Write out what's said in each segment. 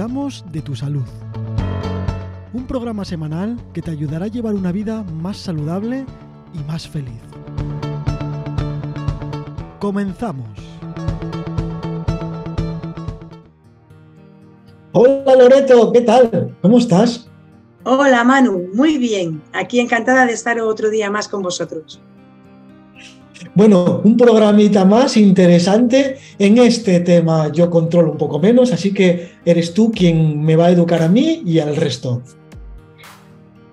cuidamos de tu salud. Un programa semanal que te ayudará a llevar una vida más saludable y más feliz. Comenzamos. Hola Loreto, ¿qué tal? ¿Cómo estás? Hola Manu, muy bien. Aquí encantada de estar otro día más con vosotros. Bueno, un programita más interesante. En este tema yo controlo un poco menos, así que eres tú quien me va a educar a mí y al resto.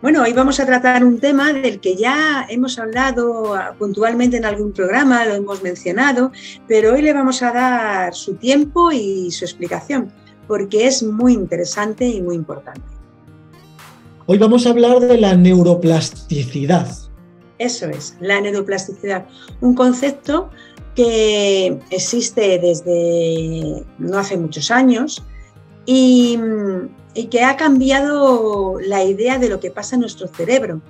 Bueno, hoy vamos a tratar un tema del que ya hemos hablado puntualmente en algún programa, lo hemos mencionado, pero hoy le vamos a dar su tiempo y su explicación, porque es muy interesante y muy importante. Hoy vamos a hablar de la neuroplasticidad. Eso es, la neuroplasticidad, un concepto que existe desde no hace muchos años y, que ha cambiado la idea de lo que pasa en nuestro cerebro.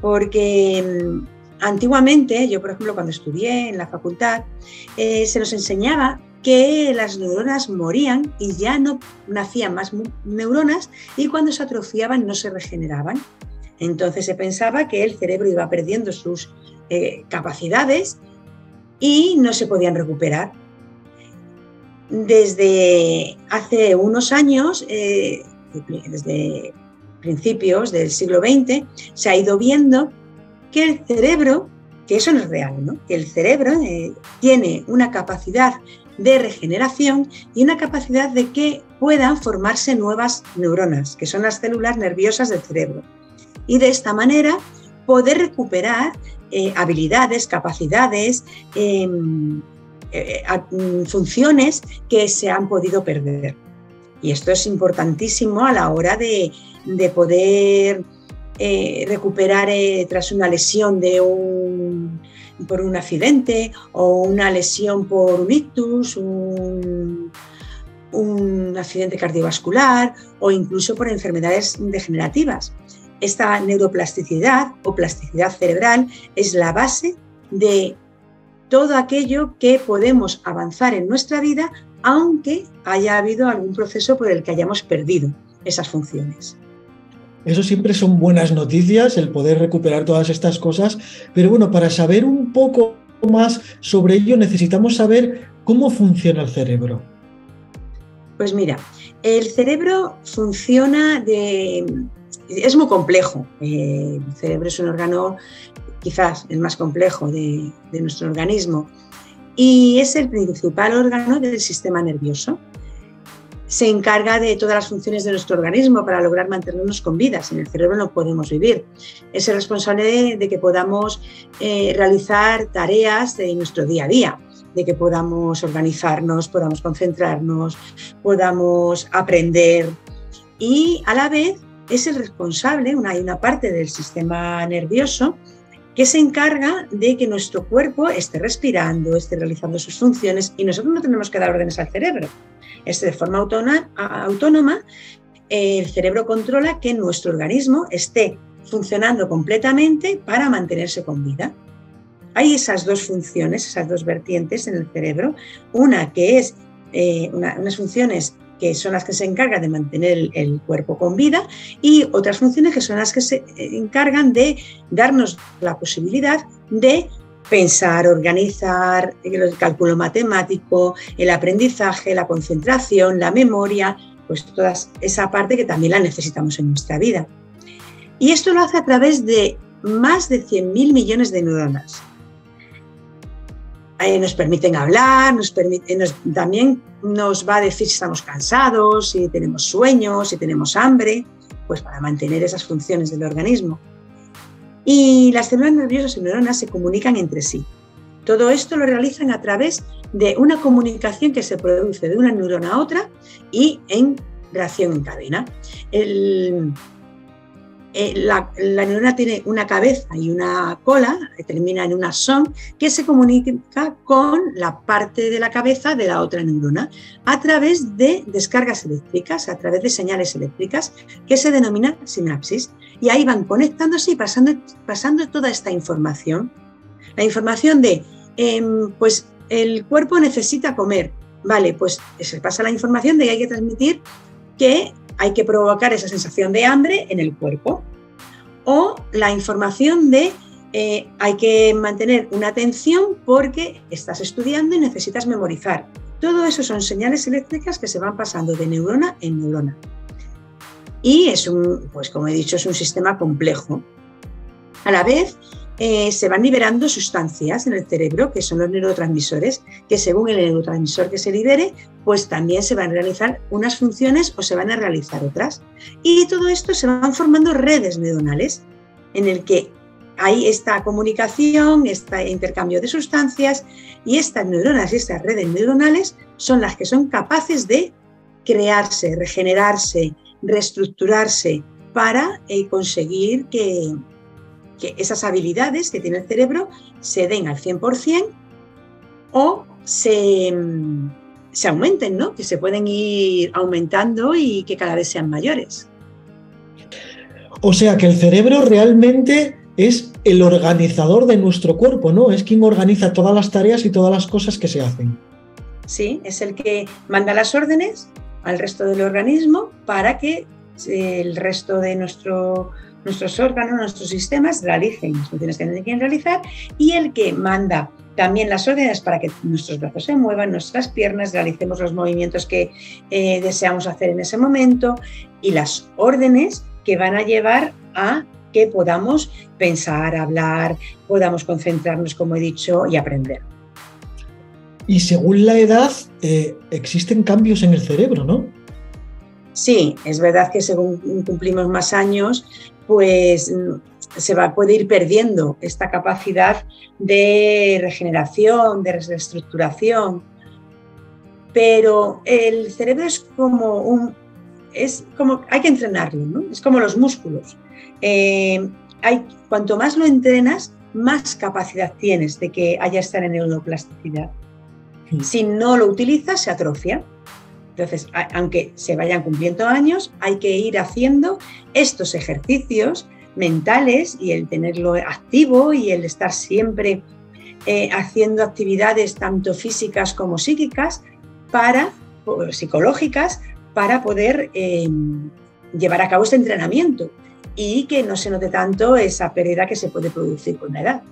Porque mm, antiguamente, yo por ejemplo cuando estudié en la facultad, eh, se nos enseñaba que las neuronas morían y ya no nacían más neuronas y cuando se atrofiaban no se regeneraban. Entonces se pensaba que el cerebro iba perdiendo sus eh, capacidades y no se podían recuperar. Desde hace unos años, eh, desde principios del siglo XX, se ha ido viendo que el cerebro, que eso no es real, ¿no? que el cerebro eh, tiene una capacidad de regeneración y una capacidad de que puedan formarse nuevas neuronas, que son las células nerviosas del cerebro y de esta manera poder recuperar eh, habilidades, capacidades, em, eh, mm, funciones que se han podido perder. Y esto es importantísimo a la hora de, poder eh, recuperar tras una lesión de un, por un accidente o una lesión por un ictus, un, un accidente cardiovascular o incluso por enfermedades degenerativas. Esta neuroplasticidad o plasticidad cerebral es la base de todo aquello que podemos avanzar en nuestra vida, aunque haya habido algún proceso por el que hayamos perdido esas funciones. Eso siempre son buenas noticias, el poder recuperar todas estas cosas, pero bueno, para saber un poco más sobre ello necesitamos saber cómo funciona el cerebro. Pues mira, el cerebro funciona de, es muy complejo. Eh, el cerebro es un órgano quizás el más complejo de, nuestro organismo y es el principal órgano del sistema nervioso. Se encarga de todas las funciones de nuestro organismo para lograr mantenernos con vida. Sin el cerebro no podemos vivir. Es el responsable de, que podamos eh, realizar tareas de nuestro día a día, de que podamos organizarnos, podamos concentrarnos, podamos aprender y a la vez es el responsable, una, hay una parte del sistema nervioso que se encarga de que nuestro cuerpo esté respirando, esté realizando sus funciones y nosotros no tenemos que dar órdenes al cerebro. Es de forma autónoma, el cerebro controla que nuestro organismo esté funcionando completamente para mantenerse con vida. Hay esas dos funciones, esas dos vertientes en el cerebro. Una que es eh, unas funciones que son las que se encargan de mantener el, cuerpo con vida, y otras funciones que son las que se eh, encargan de darnos la posibilidad de pensar, organizar, el cálculo matemático, el aprendizaje, la concentración, la memoria, pues toda esa parte que también la necesitamos en nuestra vida. Y esto lo hace a través de más de 100.000 millones de neuronas. Eh, nos permiten hablar, permite, también nos va a decir si estamos cansados, si tenemos sueños, si tenemos hambre, pues para mantener esas funciones del organismo. Y las células nerviosas y neuronas se comunican entre sí. Todo esto lo realizan a través de una comunicación que se produce de una neurona a otra y en reacción en cadena. El, eh, la, neurona tiene una cabeza y una cola, que termina en una son, que se comunica con la parte de la cabeza de la otra neurona a través de descargas eléctricas, a través de señales eléctricas, que se denomina sinapsis. Y ahí van conectándose y pasando, pasando toda esta información. La información de, em, pues el cuerpo necesita comer. Vale, pues se pasa la información de que hay que transmitir que hay que provocar esa sensación de hambre en el cuerpo. O la información de eh, hay que mantener una atención porque estás estudiando y necesitas memorizar. Todo eso son señales eléctricas que se van pasando de neurona en neurona. Y es un, pues como he dicho, es un sistema complejo. A la vez, eh, se van liberando sustancias en el cerebro, que son los neurotransmisores, que según el neurotransmisor que se libere, pues también se van a realizar unas funciones o se van a realizar otras. Y todo esto se van formando redes neuronales, en el que hay esta comunicación, este intercambio de sustancias, y estas neuronas y estas redes neuronales son las que son capaces de crearse, regenerarse, reestructurarse para eh, conseguir que, que esas habilidades que tiene el cerebro se den al 100% o se, se aumenten, ¿no? que se pueden ir aumentando y que cada vez sean mayores. O sea que el cerebro realmente es el organizador de nuestro cuerpo, ¿no? Es quien organiza todas las tareas y todas las cosas que se hacen. Sí, es el que manda las órdenes al resto del organismo para que el resto de nuestro nuestros órganos, nuestros sistemas realicen las funciones que tienen que realizar y el que manda también las órdenes para que nuestros brazos se muevan, nuestras piernas, realicemos los movimientos que eh, deseamos hacer en ese momento y las órdenes que van a llevar a que podamos pensar, hablar, podamos concentrarnos, como he dicho, y aprender. Y según la edad, eh, existen cambios en el cerebro, ¿no? Sí, es verdad que según cumplimos más años, pues se va, puede ir perdiendo esta capacidad de regeneración, de reestructuración. Pero el cerebro es como un, es como, hay que entrenarlo, ¿no? Es como los músculos. Eh, hay, cuanto más lo entrenas, más capacidad tienes de que haya esta neuroplasticidad. Si no lo utilizas, se atrofia. Entonces, aunque se vayan cumpliendo años, hay que ir haciendo estos ejercicios mentales y el tenerlo activo y el estar siempre eh, haciendo actividades tanto físicas como psíquicas para, psicológicas, para poder em, llevar a cabo este entrenamiento y que no se note tanto esa pérdida que se puede producir con la edad.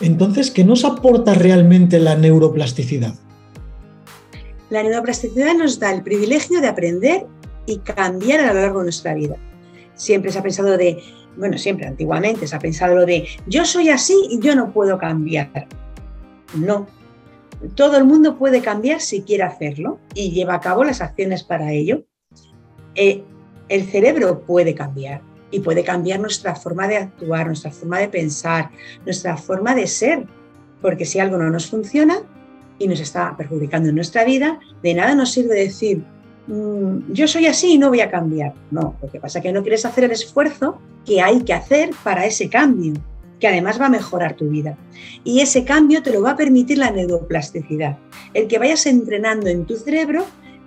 Entonces, ¿qué nos aporta realmente la neuroplasticidad? La neuroplasticidad nos da el privilegio de aprender y cambiar a lo largo de nuestra vida. Siempre se ha pensado de, bueno, siempre antiguamente se ha pensado de yo soy así y yo no puedo cambiar. No. Todo el mundo puede cambiar si quiere hacerlo y lleva a cabo las acciones para ello. Eh, el cerebro puede cambiar y puede cambiar nuestra forma de actuar, nuestra forma de pensar, nuestra forma de ser, porque si algo no nos funciona, y nos está perjudicando en nuestra vida, de nada nos sirve decir, mm, yo soy así y no voy a cambiar. No, lo que pasa es que no quieres hacer el esfuerzo que hay que hacer para ese cambio, que además va a mejorar tu vida. Y ese cambio te lo va a permitir la neuroplasticidad, el que vayas entrenando en tu cerebro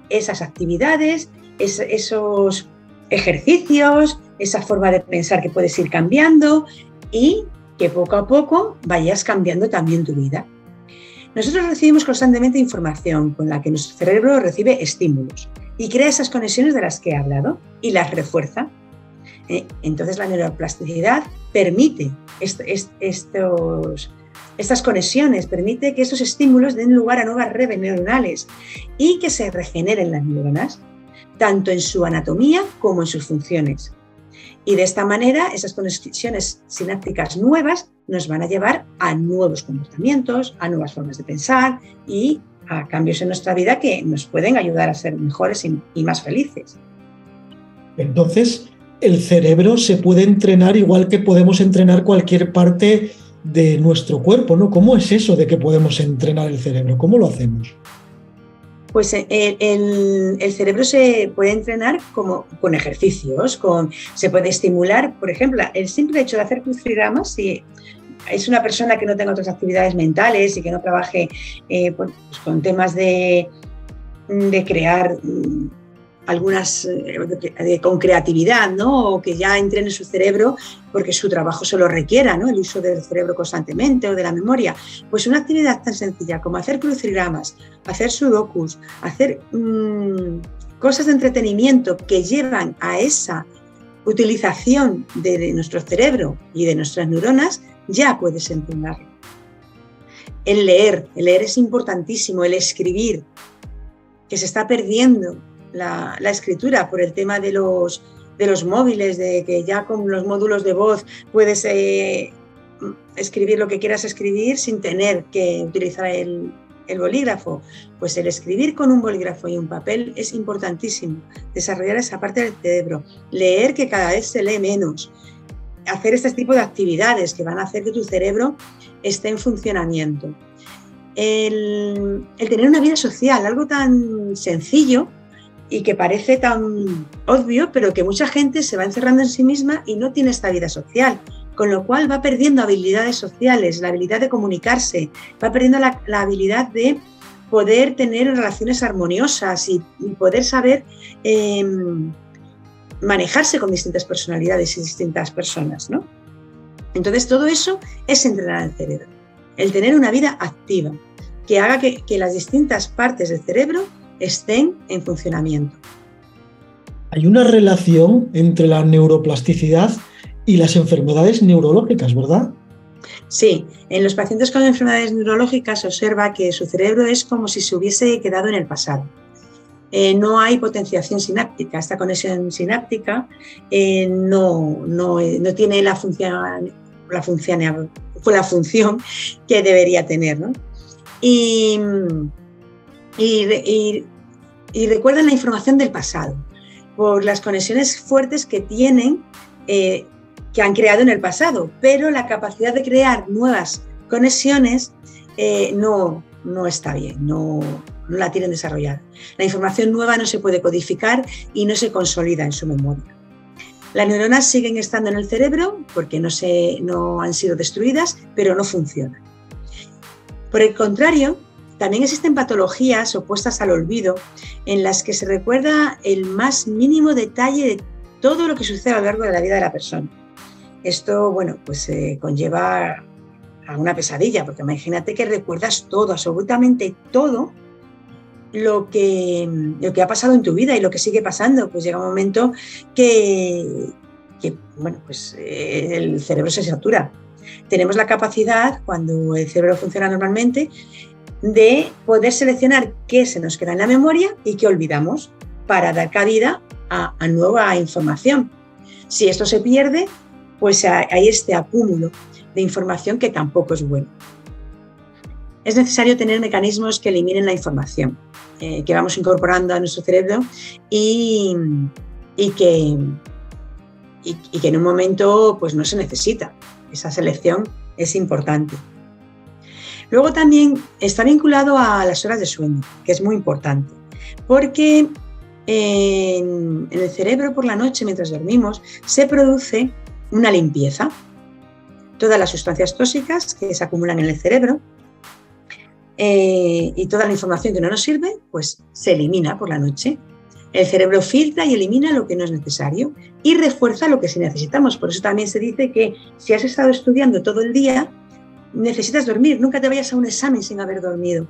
esas actividades, esos ejercicios, esa forma de pensar que puedes ir cambiando y que poco a poco vayas cambiando también tu vida. Nosotros recibimos constantemente información con la que nuestro cerebro recibe estímulos y crea esas conexiones de las que he hablado y las refuerza. Eh, entonces la neuroplasticidad permite estos, estas conexiones, permite que estos estímulos den lugar a nuevas redes neuronales y que se regeneren las neuronas, tanto en su anatomía como en sus funciones. Y de esta manera, esas conexiones sinápticas nuevas nos van a llevar a nuevos comportamientos, a nuevas formas de pensar y a cambios en nuestra vida que nos pueden ayudar a ser mejores y, más felices. Entonces, el cerebro se puede entrenar igual que podemos entrenar cualquier parte de nuestro cuerpo, ¿no? ¿Cómo es eso de que podemos entrenar el cerebro? ¿Cómo lo hacemos? Pues eh, el, cerebro se puede entrenar como, con ejercicios, con, se puede estimular, por ejemplo, el simple hecho de hacer crucigramas, si es una persona que no tenga otras actividades mentales y que no trabaje eh, pues, con temas de, de crear mm, algunas eh, con creatividad, ¿no? O que ya entren en su cerebro porque su trabajo se lo requiera, ¿no? El uso del cerebro constantemente o de la memoria. Pues una actividad tan sencilla como hacer crucigramas, hacer sudokus, hacer mm, cosas de entretenimiento que llevan a esa utilización de, nuestro cerebro y de nuestras neuronas, ya puedes entrenarlo. El leer, el leer es importantísimo, el escribir, que se está perdiendo la, escritura por el tema de los, de los móviles, de que ya con los módulos de voz puedes eh, escribir lo que quieras escribir sin tener que utilizar el, el bolígrafo? Pues el escribir con un bolígrafo y un papel es importantísimo. Desarrollar esa parte del cerebro. Leer que cada vez se lee menos. Hacer este tipo de actividades que van a hacer que tu cerebro esté en funcionamiento. El, tener una vida social, algo tan sencillo y que parece tan obvio, pero que mucha gente se va encerrando en sí misma y no tiene esta vida social con lo cual va perdiendo habilidades sociales, la habilidad de comunicarse, va perdiendo la, habilidad de poder tener relaciones armoniosas y, poder saber em, manejarse con distintas personalidades y distintas personas. ¿no? Entonces, todo eso es entrenar el cerebro, el tener una vida activa, que haga que, que las distintas partes del cerebro estén en funcionamiento. Hay una relación entre la neuroplasticidad y las enfermedades neurológicas, ¿verdad? Sí, en los pacientes con enfermedades neurológicas se observa que su cerebro es como si se hubiese quedado en el pasado. Eh, no hay potenciación sináptica, esta conexión sináptica eh, no, no, no, tiene la función, la, función, la función que debería tener. ¿no? Y, y, recuerdan la información del pasado por las conexiones fuertes que tienen eh, que han creado en el pasado, pero la capacidad de crear nuevas conexiones eh, no, no está bien, no, no la tienen desarrollada. La información nueva no se puede codificar y no se consolida en su memoria. Las neuronas siguen estando en el cerebro porque no, se, no han sido destruidas, pero no funcionan. Por el contrario, también existen patologías opuestas al olvido en las que se recuerda el más mínimo detalle de todo lo que sucede a lo largo de la vida de la persona. Esto, bueno, pues eh, conlleva a una pesadilla, porque imagínate que recuerdas todo, absolutamente todo lo que, lo que ha pasado en tu vida y lo que sigue pasando. Pues llega un momento que, bueno, pues eh, el cerebro se satura. Tenemos la capacidad, cuando el cerebro funciona normalmente, de poder seleccionar qué se nos queda en la memoria y qué olvidamos para dar cabida a nueva información. Si esto se pierde, pues hay este acúmulo de información que tampoco es bueno. Es necesario tener mecanismos que eliminen la información eh, que vamos incorporando a nuestro cerebro y, que, y, que en un momento pues no se necesita. Esa selección es importante. Luego también está vinculado a las horas de sueño, que es muy importante, porque en, el cerebro por la noche, mientras dormimos, se produce una limpieza. Todas las sustancias tóxicas que se acumulan en el cerebro eh, y toda la información que no nos sirve, pues se elimina por la noche. El cerebro filtra y elimina lo que no es necesario y refuerza lo que sí necesitamos. Por eso también se dice que si has estado estudiando todo el día, necesitas dormir. Nunca te vayas a un examen sin haber dormido,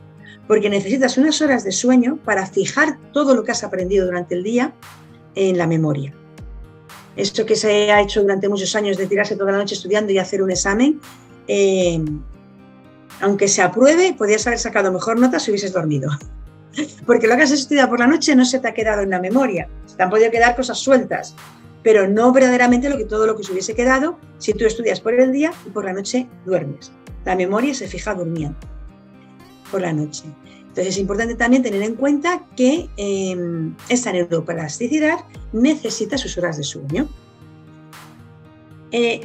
porque necesitas unas horas de sueño para fijar todo lo que has aprendido durante el día en la memoria. Esto que se ha hecho durante muchos años de tirarse toda la noche estudiando y hacer un examen, eh, aunque se apruebe, podrías haber sacado mejor nota si hubieses dormido. Porque lo que has estudiado por la noche no se te ha quedado en la memoria. te han podido quedar cosas sueltas, pero no verdaderamente lo que, todo lo que se hubiese quedado si tú estudias por el día y por la noche duermes. La memoria se fija durmiendo por la noche. Entonces es importante también tener en cuenta que em, esta neuroplasticidad necesita sus horas de sueño. Eh,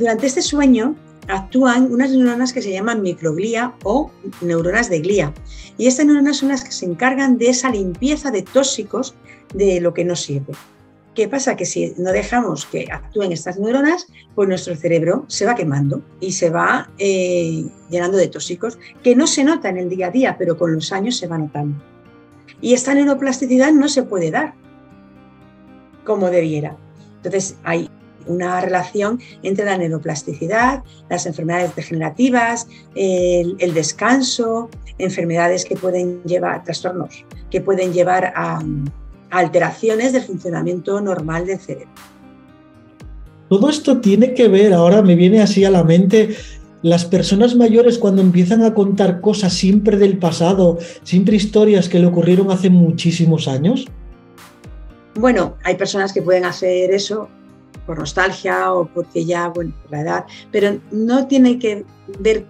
durante este sueño actúan unas neuronas que se llaman microglía o neuronas de glía. Y estas neuronas son las que se encargan de esa limpieza de tóxicos de lo que no sirve. ¿Qué pasa? Que si no dejamos que actúen estas neuronas, pues nuestro cerebro se va quemando y se va eh, llenando de tóxicos, que no se nota en el día a día, pero con los años se va notando. Y esta neuroplasticidad no se puede dar como debiera. Entonces hay una relación entre la neuroplasticidad, las enfermedades degenerativas, el, el descanso, enfermedades que pueden llevar, trastornos, que pueden llevar a alteraciones del funcionamiento normal del cerebro. Todo esto tiene que ver, ahora me viene así a la mente, las personas mayores cuando empiezan a contar cosas siempre del pasado, siempre historias que le ocurrieron hace muchísimos años. Bueno, hay personas que pueden hacer eso por nostalgia o porque ya, bueno, por la edad, pero no tiene que ver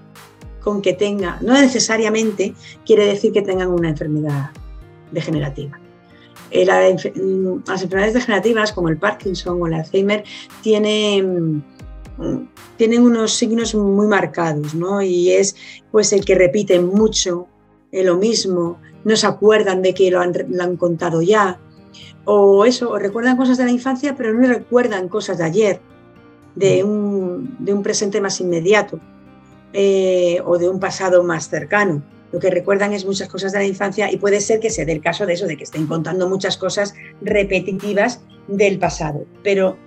con que tenga, no necesariamente quiere decir que tengan una enfermedad degenerativa. Eh, mm, las enfermedades degenerativas como el Parkinson o el Alzheimer tienen, mm, tienen unos signos muy marcados, ¿no? Y es pues el que repiten mucho eh, lo mismo, no se acuerdan de que lo han, lo han contado ya, o eso, o recuerdan cosas de la infancia, pero no recuerdan cosas de ayer, de mm. un, de un presente más inmediato eh, o de un pasado más cercano. Lo que recuerdan es muchas cosas de la infancia y puede ser que sea del caso de eso, de que estén contando muchas cosas repetitivas del pasado, pero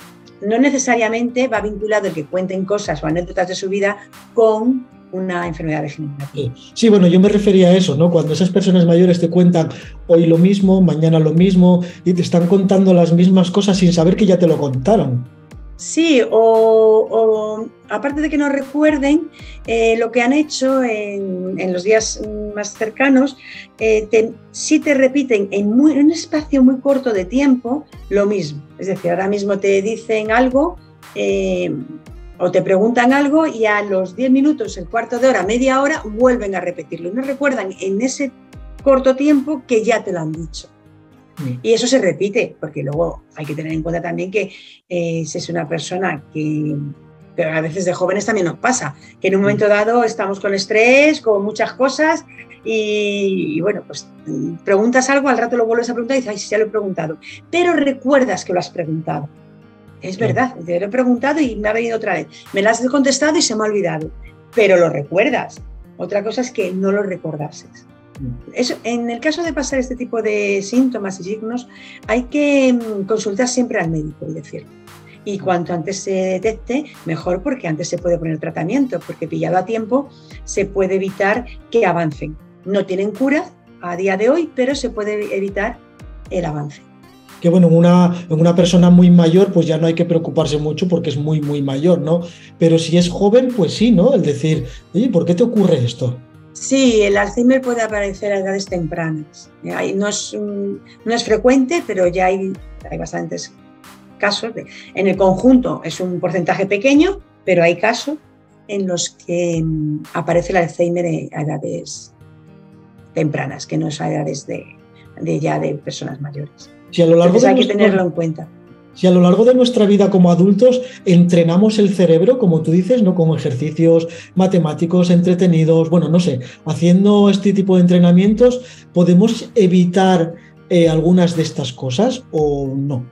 no necesariamente va vinculado el que cuenten cosas o anécdotas de su vida con una enfermedad degenerativa. Sí, bueno, yo me refería a eso, ¿no? Cuando esas personas mayores te cuentan hoy lo mismo, mañana lo mismo, y te están contando las mismas cosas sin saber que ya te lo contaron. Sí, o, aparte de que no recuerden eh, lo que han hecho en, los días más cercanos, eh, sí te repiten en, en un espacio muy corto de tiempo lo mismo. Es decir, ahora mismo te dicen algo eh, o te preguntan algo y a los 10 minutos, el cuarto de hora, media hora, vuelven a repetirlo. No recuerdan en ese corto tiempo que ya te lo han dicho. Mm. Y eso se repite, porque luego hay que tener en cuenta también que eh, si es una persona que, pero a veces de jóvenes también nos pasa, que en un momento mm. dado estamos con estrés, con muchas cosas y, y, bueno, pues preguntas algo, al rato lo vuelves a preguntar y dices, ay, sí, ya lo he preguntado, pero recuerdas que lo has preguntado. Es verdad, te lo he preguntado y me ha venido otra vez. Me lo has contestado y se me ha olvidado, pero lo recuerdas. Otra cosa es que no lo recordases. Eso, en el caso de pasar este tipo de síntomas y signos, hay que mm, consultar siempre al médico y decirlo. Y cuanto antes se detecte, mejor porque antes se puede poner tratamiento, porque pillado a tiempo se puede evitar que avancen. No tienen cura a día de hoy, pero se puede evitar el avance que bueno, en una, persona muy mayor pues ya no hay que preocuparse mucho porque es muy, muy mayor, ¿no? Pero si es joven, pues sí, ¿no? El decir, ¿por qué te ocurre esto? Sí, el Alzheimer puede aparecer a edades tempranas. No es, no es frecuente, pero ya hay, hay bastantes casos. en el conjunto es un porcentaje pequeño, pero hay casos en los que mm, aparece el Alzheimer a edades tempranas, que no es a edades de, de ya de personas mayores. Si a lo largo hay que tenerlo en cuenta. Si a lo largo de nuestra vida como adultos entrenamos el cerebro, como tú dices, ¿no? Como ejercicios matemáticos entretenidos, bueno, no sé, haciendo este tipo de entrenamientos, ¿podemos evitar eh, algunas de estas cosas o no?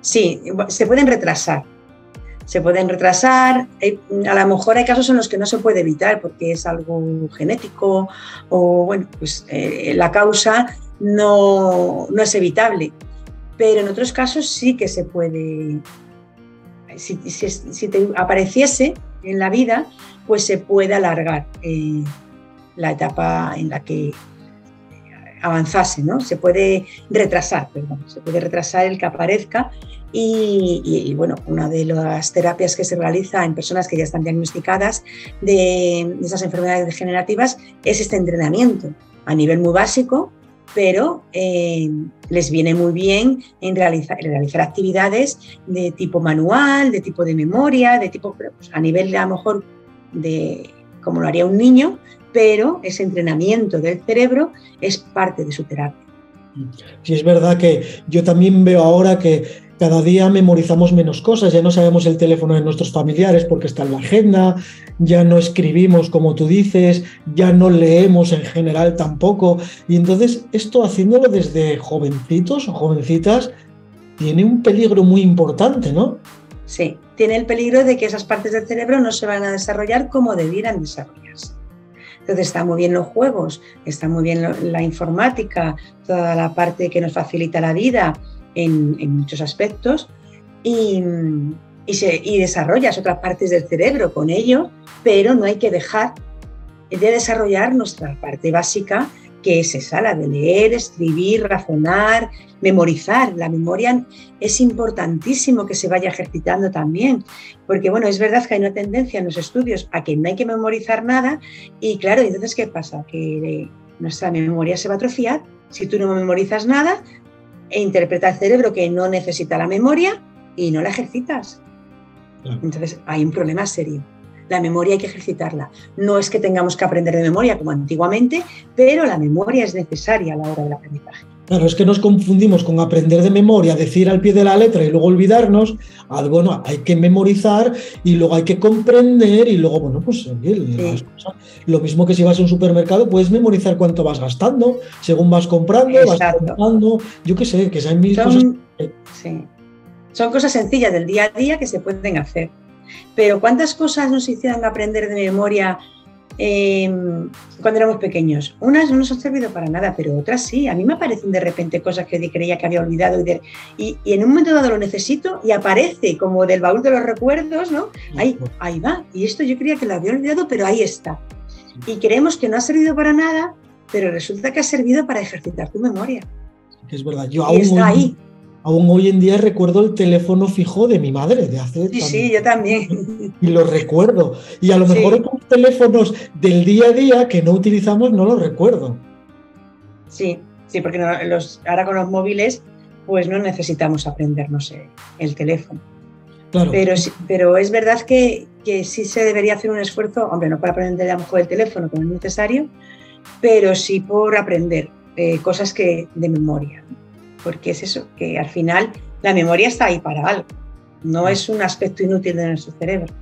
Sí, se pueden retrasar. Se pueden retrasar. A lo mejor hay casos en los que no se puede evitar porque es algo genético o, bueno, pues eh, la causa no, no es evitable. Pero en otros casos sí que se puede, si, te apareciese en la vida, pues se puede alargar eh, la etapa en la que avanzase, ¿no? Se puede retrasar, perdón, se puede retrasar el que aparezca y, bueno, una de las terapias que se realiza en personas que ya están diagnosticadas de esas enfermedades degenerativas es este entrenamiento a nivel muy básico pero eh, les viene muy bien en realizar, actividades de tipo manual, de tipo de memoria, de tipo, pues, a nivel a lo mejor de como lo haría un niño, pero ese entrenamiento del cerebro es parte de su terapia. Sí, es verdad que yo también veo ahora que cada día memorizamos menos cosas, ya no sabemos el teléfono de nuestros familiares porque está en la agenda, ya no escribimos como tú dices, ya no leemos en general tampoco. Y entonces esto haciéndolo desde jovencitos o jovencitas tiene un peligro muy importante, ¿no? Sí, tiene el peligro de que esas partes del cerebro no se van a desarrollar como debieran desarrollarse. Entonces está muy bien los juegos, está muy bien la informática, toda la parte que nos facilita la vida, en, muchos aspectos y, desarrollas otras partes del cerebro con ello, pero no hay que dejar de desarrollar nuestra parte básica que es esa, la de leer, escribir, razonar, memorizar. La memoria es importantísimo que se vaya ejercitando también, porque bueno, es verdad que hay una tendencia en los estudios a que no hay que memorizar nada y claro, entonces ¿qué pasa? Que nuestra memoria se va a atrofiar si tú no memorizas nada e interpreta el cerebro que no necesita la memoria y no la ejercitas. Entonces hay un problema serio. La memoria hay que ejercitarla. No es que tengamos que aprender de memoria como antiguamente, pero la memoria es necesaria a la hora del aprendizaje. Claro, es que nos confundimos con aprender de memoria, decir al pie de la letra y luego olvidarnos. Ah, bueno, hay que memorizar y luego hay que comprender y luego, bueno, pues lo mismo que si vas a un supermercado, puedes memorizar cuánto vas gastando, según vas comprando, vas comprando, yo qué sé, que sean mil cosas. Sí. Son cosas sencillas del día a día que se pueden hacer. Pero ¿cuántas cosas nos hicieron aprender de memoria em, cuando éramos pequeños? Unas no nos han servido para nada, pero otras sí. A mí me aparecen de repente cosas que creía que había olvidado y, en un momento dado lo necesito y aparece como del baúl de los recuerdos, ¿no? Ahí, ahí va. Y esto yo creía que lo había olvidado, pero ahí está. Y creemos que no ha servido para nada, pero resulta que ha servido para ejercitar tu memoria. Es verdad, yo aún está ahí aún hoy en día recuerdo el teléfono fijo de mi madre de hace. Sí, sí, yo también. Y lo recuerdo. Y a lo mejor otros teléfonos del día a día que no utilizamos no los recuerdo. Sí, sí, porque los, ahora con los móviles pues no necesitamos aprendernos el teléfono. Claro. Pero, pero es verdad que, que, sí se debería hacer un esfuerzo, hombre, no para aprender a lo mejor el teléfono, como es necesario, pero sí por aprender eh, cosas que de memoria porque es eso, que al final la memoria está ahí para algo, no es un aspecto inútil de nuestro cerebro.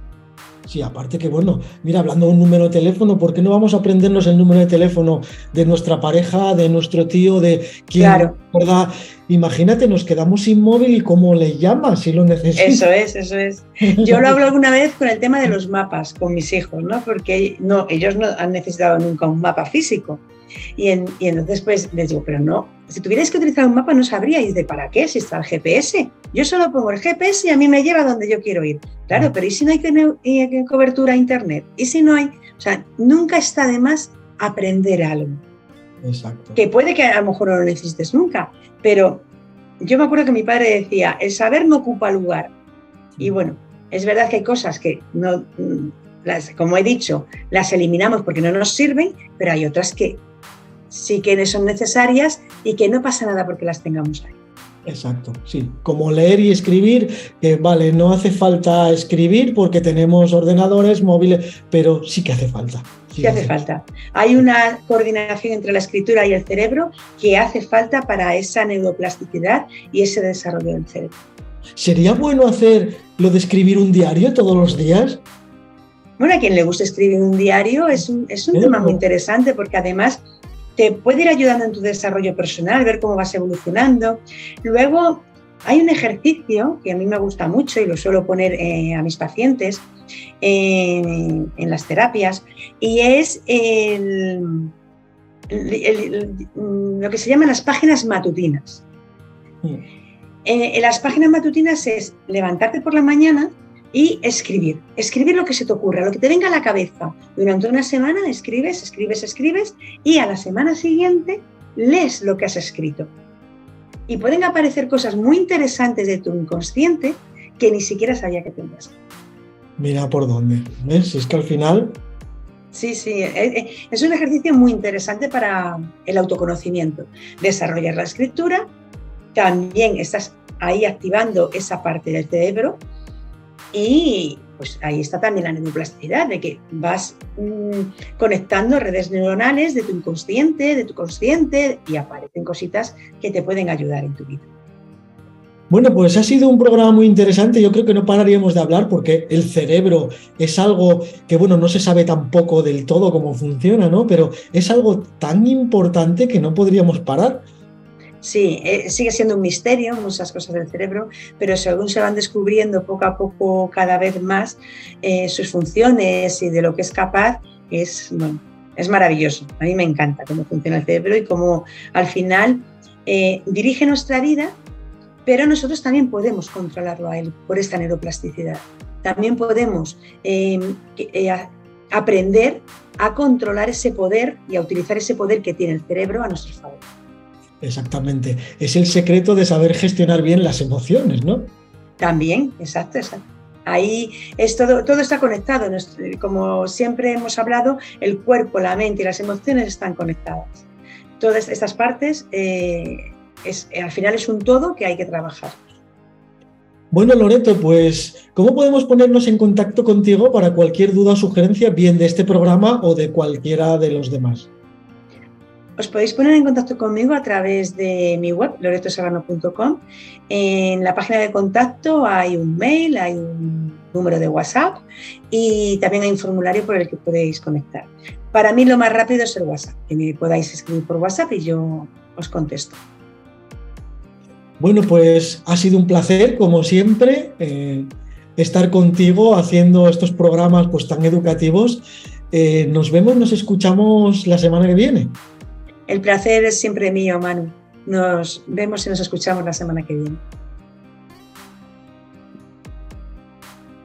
Sí, aparte que bueno, mira, hablando de un número de teléfono, ¿por qué no vamos a aprendernos el número de teléfono de nuestra pareja, de nuestro tío, de quién, claro. ¿verdad? Imagínate, nos quedamos sin móvil y cómo le llamas si lo necesitas. Eso es, eso es. Yo lo hablo alguna vez con el tema de los mapas con mis hijos, ¿no? Porque no, ellos no han necesitado nunca un mapa físico. Y, entonces pues les digo, pero no, si tuvierais que utilizar un mapa no sabríais de para qué si está el GPS. Yo solo pongo el GPS y a mí me lleva donde yo quiero ir. Claro, pero ¿y si no hay cobertura a internet? ¿Y si no hay? O sea, nunca está de más aprender algo. Exacto. Que puede que a lo mejor no lo necesites nunca, pero yo me acuerdo que mi padre decía, el saber no ocupa lugar. Y bueno, es verdad que hay cosas que no, las, como he dicho, las eliminamos porque no nos sirven, pero hay otras que sí que son necesarias y que no pasa nada porque las tengamos ahí. Exacto, sí. Como leer y escribir, que vale, no hace falta escribir porque tenemos ordenadores móviles, pero sí que hace falta. Sí, hace, falta. Hay una coordinación entre la escritura y el cerebro que hace falta para esa neuroplasticidad y ese desarrollo del cerebro. ¿Sería bueno hacer lo de escribir un diario todos los días? Bueno, a quien le gusta escribir un diario es un, es un tema muy interesante porque además te puede ir ayudando en tu desarrollo personal, ver cómo vas evolucionando. Luego, hay un ejercicio que a mí me gusta mucho y lo suelo poner eh, a mis pacientes en, las terapias y es lo que se llaman las páginas matutinas. Mm. Eh, en las páginas matutinas es levantarte por la mañana y escribir. Escribir lo que se te ocurra, lo que te venga a la cabeza. Durante una semana escribes, escribes, escribes y a la semana siguiente lees lo que has escrito. Y pueden aparecer cosas muy interesantes de tu inconsciente que ni siquiera sabía que tenías. Mira por dónde. ¿Ves? Es que al final... Sí, sí, eh, eh, es un ejercicio muy interesante para el autoconocimiento. Desarrollar la escritura, también estás ahí activando esa parte del cerebro y pues ahí está también la neuroplasticidad, de que vas mm, conectando redes neuronales de tu inconsciente, de tu consciente, y aparecen cositas que te pueden ayudar en tu vida. Bueno, pues ha sido un programa muy interesante. Yo creo que no pararíamos de hablar porque el cerebro es algo que, bueno, no se sabe tampoco del todo cómo funciona, ¿no? Pero es algo tan importante que no podríamos parar. Sí, eh, sigue siendo un misterio muchas cosas del cerebro, pero según se van descubriendo poco a poco cada vez más eh, sus funciones y de lo que es capaz, es, es maravilloso. A mí me encanta cómo funciona el cerebro y cómo al final eh, dirige nuestra vida, pero nosotros también podemos controlarlo a él por esta neuroplasticidad. También podemos aprender a controlar ese poder y a utilizar ese poder que tiene el cerebro a nuestro favor. Exactamente. Es el secreto de saber gestionar bien las emociones, ¿no? También, exacto, exacto. Ahí es todo, todo está conectado. Como siempre hemos hablado, el cuerpo, la mente y las emociones están conectadas. Todas estas partes, eh, es, al final es un todo que hay que trabajar. Bueno, Loreto, pues, ¿cómo podemos ponernos en contacto contigo para cualquier duda o sugerencia, bien de este programa o de cualquiera de los demás? Os podéis poner en contacto conmigo a través de mi web, loretosagano.com. En la página de contacto hay un mail, hay un número de WhatsApp y también hay un formulario por el que podéis conectar. Para mí lo más rápido es el WhatsApp, que me podáis escribir por WhatsApp y yo os contesto. Bueno, pues ha sido un placer, como siempre, eh, estar contigo haciendo estos programas pues, tan educativos. Eh, nos vemos, nos escuchamos la semana que viene. El placer es siempre mío, Manu. Nos vemos y nos escuchamos la semana que viene.